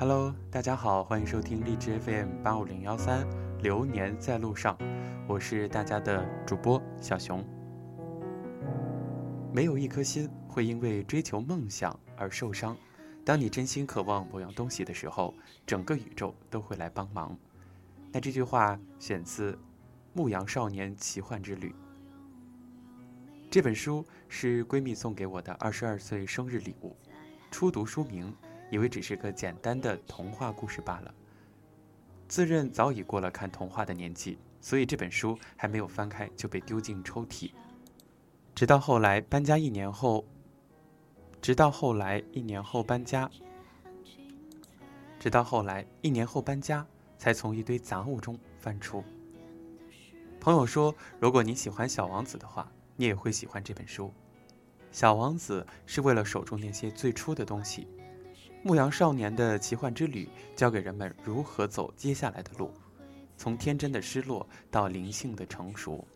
Hello，大家好，欢迎收听荔枝 FM 八五零幺三，流年在路上，我是大家的主播小熊。没有一颗心会因为追求梦想而受伤。当你真心渴望某样东西的时候，整个宇宙都会来帮忙。那这句话选自《牧羊少年奇幻之旅》。这本书是闺蜜送给我的二十二岁生日礼物，初读书名。以为只是个简单的童话故事罢了。自认早已过了看童话的年纪，所以这本书还没有翻开就被丢进抽屉。直到后来搬家一年后，直到后来一年后搬家，直到后来一年后搬家，才从一堆杂物中翻出。朋友说，如果你喜欢小王子的话，你也会喜欢这本书。小王子是为了守住那些最初的东西。牧羊少年的奇幻之旅，教给人们如何走接下来的路，从天真的失落到灵性的成熟。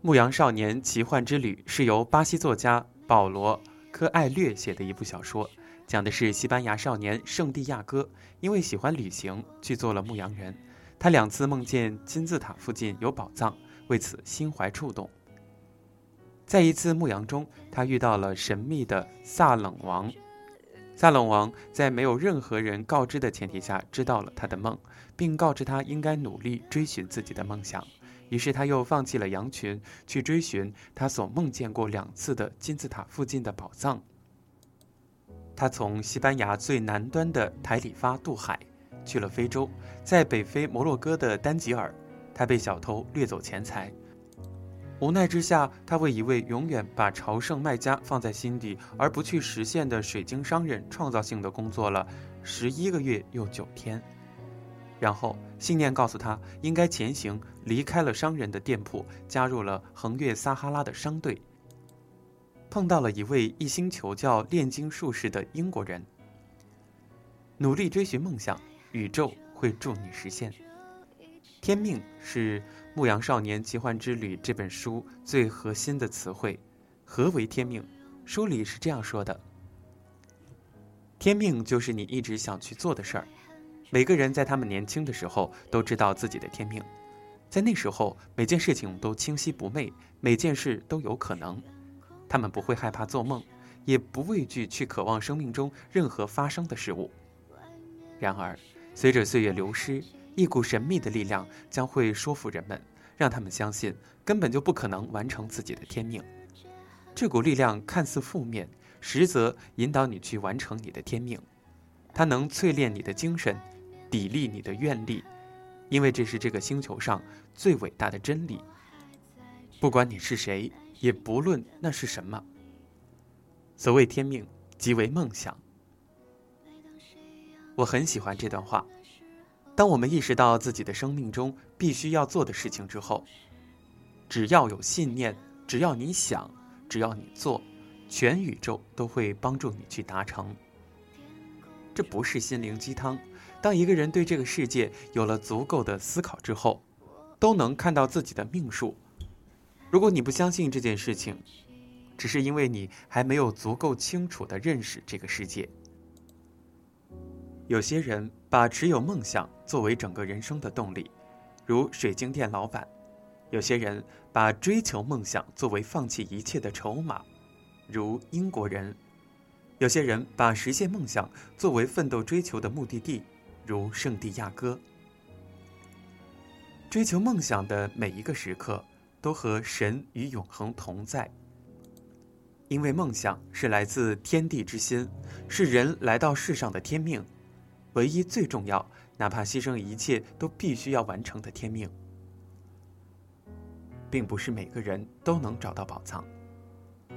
牧羊少年奇幻之旅是由巴西作家保罗·科艾略写的一部小说，讲的是西班牙少年圣地亚哥因为喜欢旅行去做了牧羊人，他两次梦见金字塔附近有宝藏，为此心怀触动。在一次牧羊中，他遇到了神秘的萨冷王。萨冷王在没有任何人告知的前提下知道了他的梦，并告知他应该努力追寻自己的梦想。于是他又放弃了羊群，去追寻他所梦见过两次的金字塔附近的宝藏。他从西班牙最南端的台里发渡海，去了非洲，在北非摩洛哥的丹吉尔，他被小偷掠走钱财。无奈之下，他为一位永远把朝圣卖家放在心底而不去实现的水晶商人，创造性的工作了十一个月又九天。然后信念告诉他应该前行，离开了商人的店铺，加入了横越撒哈拉的商队。碰到了一位一心求教炼金术士的英国人。努力追寻梦想，宇宙会助你实现。天命是《牧羊少年奇幻之旅》这本书最核心的词汇。何为天命？书里是这样说的：天命就是你一直想去做的事儿。每个人在他们年轻的时候都知道自己的天命，在那时候每件事情都清晰不昧，每件事都有可能。他们不会害怕做梦，也不畏惧去渴望生命中任何发生的事物。然而，随着岁月流失，一股神秘的力量将会说服人们，让他们相信根本就不可能完成自己的天命。这股力量看似负面，实则引导你去完成你的天命。它能淬炼你的精神，砥砺你的愿力，因为这是这个星球上最伟大的真理。不管你是谁，也不论那是什么。所谓天命，即为梦想。我很喜欢这段话。当我们意识到自己的生命中必须要做的事情之后，只要有信念，只要你想，只要你做，全宇宙都会帮助你去达成。这不是心灵鸡汤。当一个人对这个世界有了足够的思考之后，都能看到自己的命数。如果你不相信这件事情，只是因为你还没有足够清楚的认识这个世界。有些人把持有梦想作为整个人生的动力，如水晶店老板；有些人把追求梦想作为放弃一切的筹码，如英国人；有些人把实现梦想作为奋斗追求的目的地，如圣地亚哥。追求梦想的每一个时刻，都和神与永恒同在，因为梦想是来自天地之心，是人来到世上的天命。唯一最重要，哪怕牺牲一切都必须要完成的天命，并不是每个人都能找到宝藏。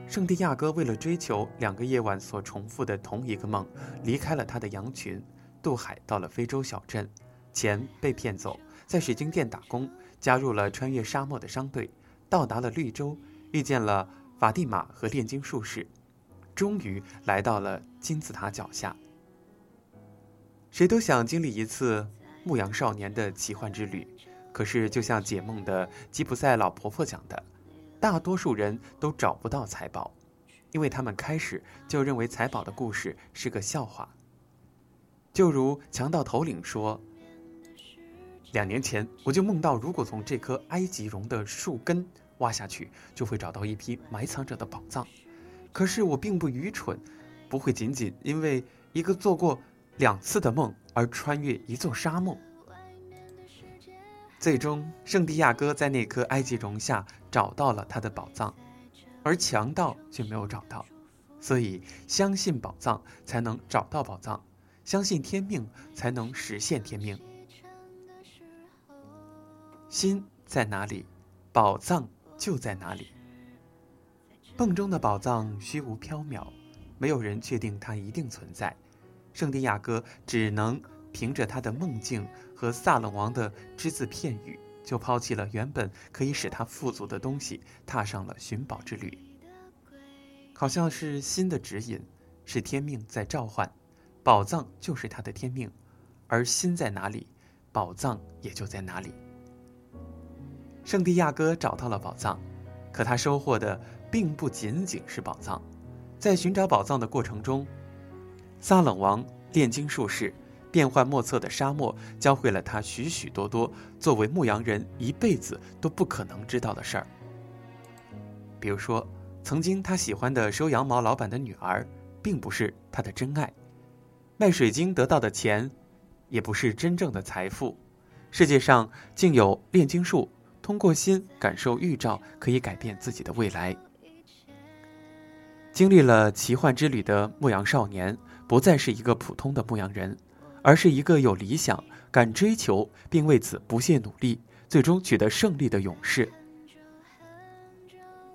圣地亚哥为了追求两个夜晚所重复的同一个梦，离开了他的羊群，渡海到了非洲小镇，钱被骗走，在水晶店打工，加入了穿越沙漠的商队，到达了绿洲，遇见了法蒂玛和炼金术士，终于来到了金字塔脚下。谁都想经历一次牧羊少年的奇幻之旅，可是就像解梦的吉普赛老婆婆讲的，大多数人都找不到财宝，因为他们开始就认为财宝的故事是个笑话。就如强盗头领说：“两年前我就梦到，如果从这棵埃及榕的树根挖下去，就会找到一批埋藏着的宝藏。可是我并不愚蠢，不会仅仅因为一个做过两次的梦而穿越一座沙漠。”最终，圣地亚哥在那颗埃及榕下找到了他的宝藏，而强盗却没有找到。所以，相信宝藏才能找到宝藏。相信天命，才能实现天命。心在哪里，宝藏就在哪里。梦中的宝藏虚无缥缈，没有人确定它一定存在。圣地亚哥只能凭着他的梦境和萨冷王的只字片语，就抛弃了原本可以使他富足的东西，踏上了寻宝之旅。好像是心的指引，是天命在召唤。宝藏就是他的天命，而心在哪里，宝藏也就在哪里。圣地亚哥找到了宝藏，可他收获的并不仅仅是宝藏。在寻找宝藏的过程中，撒冷王炼金术士、变幻莫测的沙漠，教会了他许许多多作为牧羊人一辈子都不可能知道的事儿。比如说，曾经他喜欢的收羊毛老板的女儿，并不是他的真爱。卖水晶得到的钱，也不是真正的财富。世界上竟有炼金术，通过心感受预兆，可以改变自己的未来。经历了奇幻之旅的牧羊少年，不再是一个普通的牧羊人，而是一个有理想、敢追求，并为此不懈努力，最终取得胜利的勇士。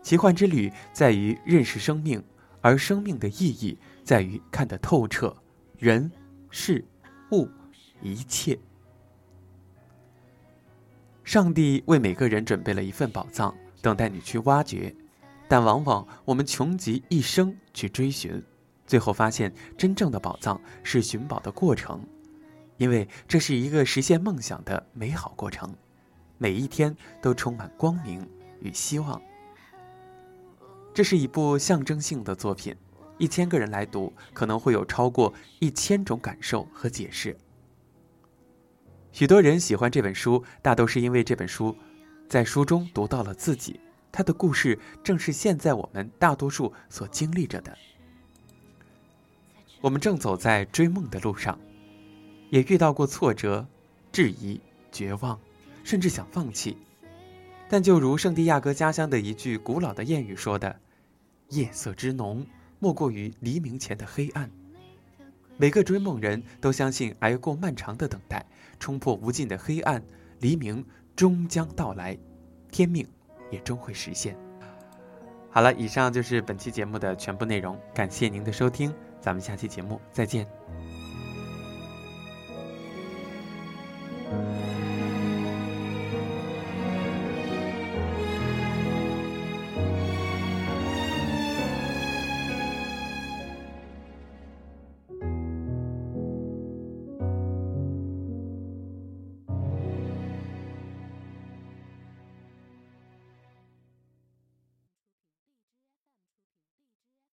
奇幻之旅在于认识生命，而生命的意义在于看得透彻。人、事、物，一切。上帝为每个人准备了一份宝藏，等待你去挖掘。但往往我们穷极一生去追寻，最后发现真正的宝藏是寻宝的过程，因为这是一个实现梦想的美好过程，每一天都充满光明与希望。这是一部象征性的作品。一千个人来读，可能会有超过一千种感受和解释。许多人喜欢这本书，大都是因为这本书，在书中读到了自己，他的故事正是现在我们大多数所经历着的。我们正走在追梦的路上，也遇到过挫折、质疑、绝望，甚至想放弃。但就如圣地亚哥家乡的一句古老的谚语说的：“夜色之浓。”莫过于黎明前的黑暗。每个追梦人都相信，挨过漫长的等待，冲破无尽的黑暗，黎明终将到来，天命也终会实现。好了，以上就是本期节目的全部内容，感谢您的收听，咱们下期节目再见。